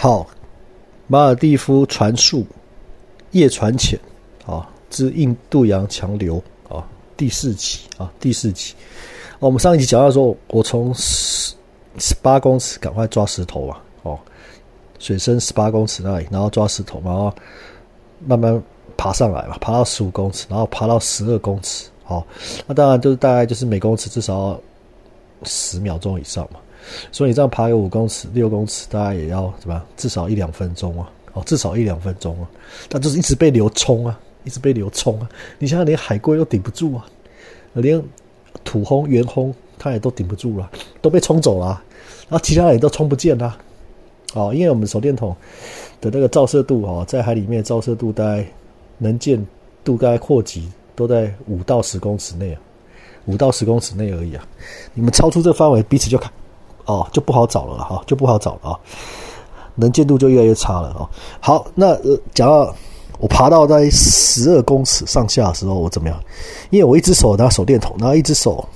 好，马尔蒂夫船速夜船浅啊，之印度洋强流啊，第四集啊，第四集。我们上一集讲到说，我从十十八公尺赶快抓石头啊，哦，水深十八公尺那里，然后抓石头，然后慢慢爬上来嘛，爬到十五公尺，然后爬到十二公尺，好，那当然就是大概就是每公尺至少十秒钟以上嘛。所以你这样爬个五公尺、六公尺，大概也要什么？至少一两分钟啊！哦，至少一两分钟啊！但就是一直被流冲啊，一直被流冲啊！你想想，连海龟都顶不住啊，连土轰、圆轰，它也都顶不住了，都被冲走了。然后其他人都冲不见了。哦，因为我们手电筒的那个照射度哦，在海里面照射度大概能见度大概扩及都在五到十公尺内啊，五到十公尺内而已啊！你们超出这个范围，彼此就看。哦，就不好找了哈，就不好找了啊，能见度就越来越差了啊。好，那呃，讲到我爬到在十二公尺上下的时候，我怎么样？因为我一只手拿手电筒，然后一只手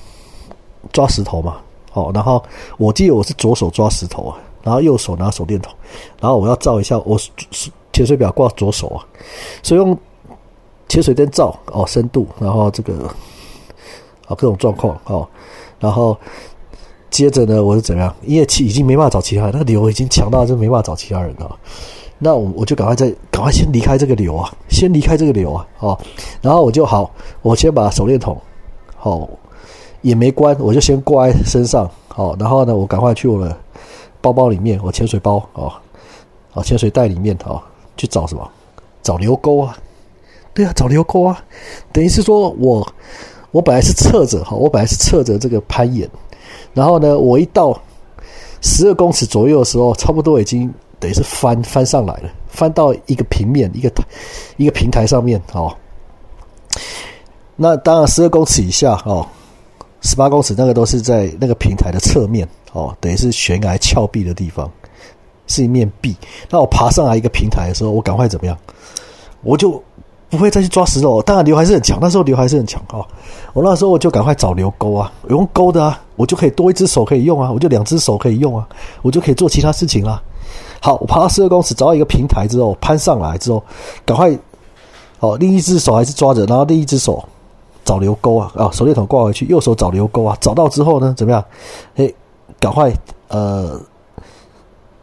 抓石头嘛。哦，然后我记得我是左手抓石头啊，然后右手拿手电筒，然后我要照一下我潜水表挂左手啊，所以用潜水灯照哦深度，然后这个啊各种状况哦，然后。接着呢，我是怎么样？因为其已经没办法找其他人，那个流已经强大就没办法找其他人了。那我我就赶快再赶快先离开这个流啊，先离开这个流啊，哦，然后我就好，我先把手电筒，好也没关，我就先挂在身上，好，然后呢，我赶快去我的包包里面，我潜水包啊，啊，潜水袋里面啊，去找什么？找流沟啊，对啊，找流沟啊，等于是说我我本来是侧着哈，我本来是侧着这个攀岩。然后呢，我一到十二公尺左右的时候，差不多已经等于是翻翻上来了，翻到一个平面、一个一个平台上面哦。那当然，十二公尺以下哦，十八公尺那个都是在那个平台的侧面哦，等于是悬崖峭壁的地方，是一面壁。那我爬上来一个平台的时候，我赶快怎么样？我就。不会再去抓石头，当然流还是很强。那时候流还是很强哦。我那时候我就赶快找流钩啊，用钩的啊，我就可以多一只手可以用啊，我就两只手可以用啊，我就可以做其他事情啦。好，我爬到十二公尺，找到一个平台之后，攀上来之后，赶快哦，另一只手还是抓着，然后另一只手找流钩啊啊，手电筒挂回去，右手找流钩啊，找到之后呢，怎么样？嘿，赶快呃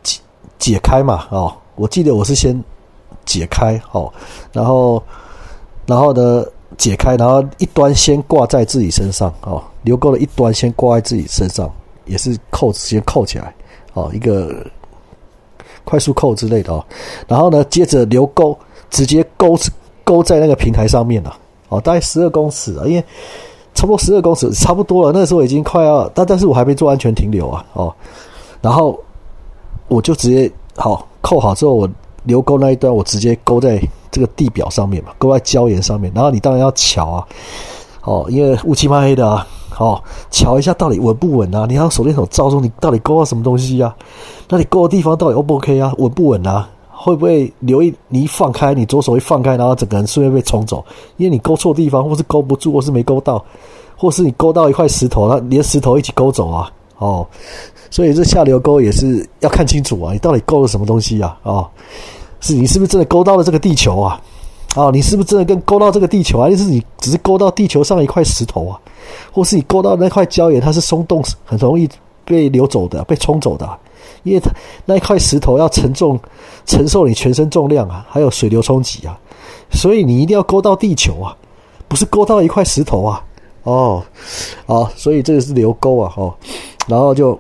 解解开嘛哦，我记得我是先。解开哦，然后，然后呢，解开，然后一端先挂在自己身上哦，留钩的一端先挂在自己身上，也是扣子先扣起来哦，一个快速扣之类的哦，然后呢，接着留钩，直接钩钩在那个平台上面了哦，大概十二公尺啊，因为差不多十二公尺差不多了，那时候已经快要，但但是我还没做安全停留啊哦，然后我就直接好扣好之后我。留钩那一端，我直接勾在这个地表上面嘛，勾在礁岩上面。然后你当然要瞧啊，哦，因为乌漆嘛黑的啊，哦，瞧一下到底稳不稳啊？你要手电筒照中，你到底勾到什么东西啊？那你勾的地方到底 O 不 OK 啊？稳不稳啊？会不会留意你一放开，你左手一放开，然后整个人顺便被冲走？因为你勾错地方，或是勾不住，或是没勾到，或是你勾到一块石头，它连石头一起勾走啊？哦。所以这下流勾也是要看清楚啊，你到底勾了什么东西啊？哦，是你是不是真的勾到了这个地球啊？啊，你是不是真的跟勾到这个地球啊？还是你只是勾到地球上一块石头啊？或是你勾到那块礁岩，它是松动，很容易被流走的，被冲走的，因为它那一块石头要承重承受你全身重量啊，还有水流冲击啊，所以你一定要勾到地球啊，不是勾到一块石头啊？哦，好，所以这个是流钩啊，哦，然后就。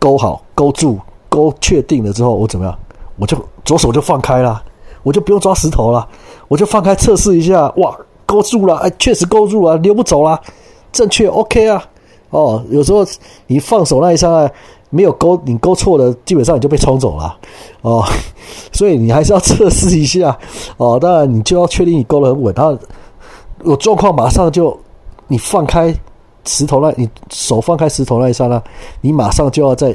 勾好，勾住，勾确定了之后，我怎么样？我就左手就放开了，我就不用抓石头了，我就放开测试一下。哇，勾住了，哎，确实勾住了，溜不走了，正确，OK 啊。哦，有时候你放手那一刹那没有勾，你勾错了，基本上你就被冲走了。哦，所以你还是要测试一下。哦，当然你就要确定你勾得很稳，然后有状况马上就你放开。石头那，你手放开石头那一刹那，你马上就要在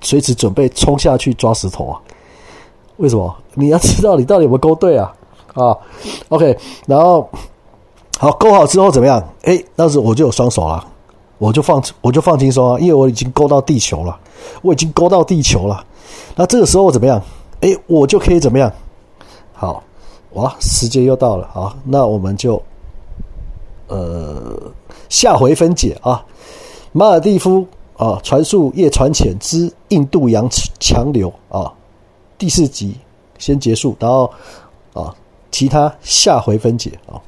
随时准备冲下去抓石头啊！为什么？你要知道你到底有没有勾对啊？啊，OK，然后好勾好之后怎么样？哎，那时我就有双手了，我就放我就放轻松啊，因为我已经勾到地球了，我已经勾到地球了。那这个时候怎么样？哎，我就可以怎么样？好，哇，时间又到了啊！那我们就呃下回分解啊。马尔蒂夫啊，传速叶传浅之印度洋强流啊，第四集先结束，然后啊，其他下回分解啊。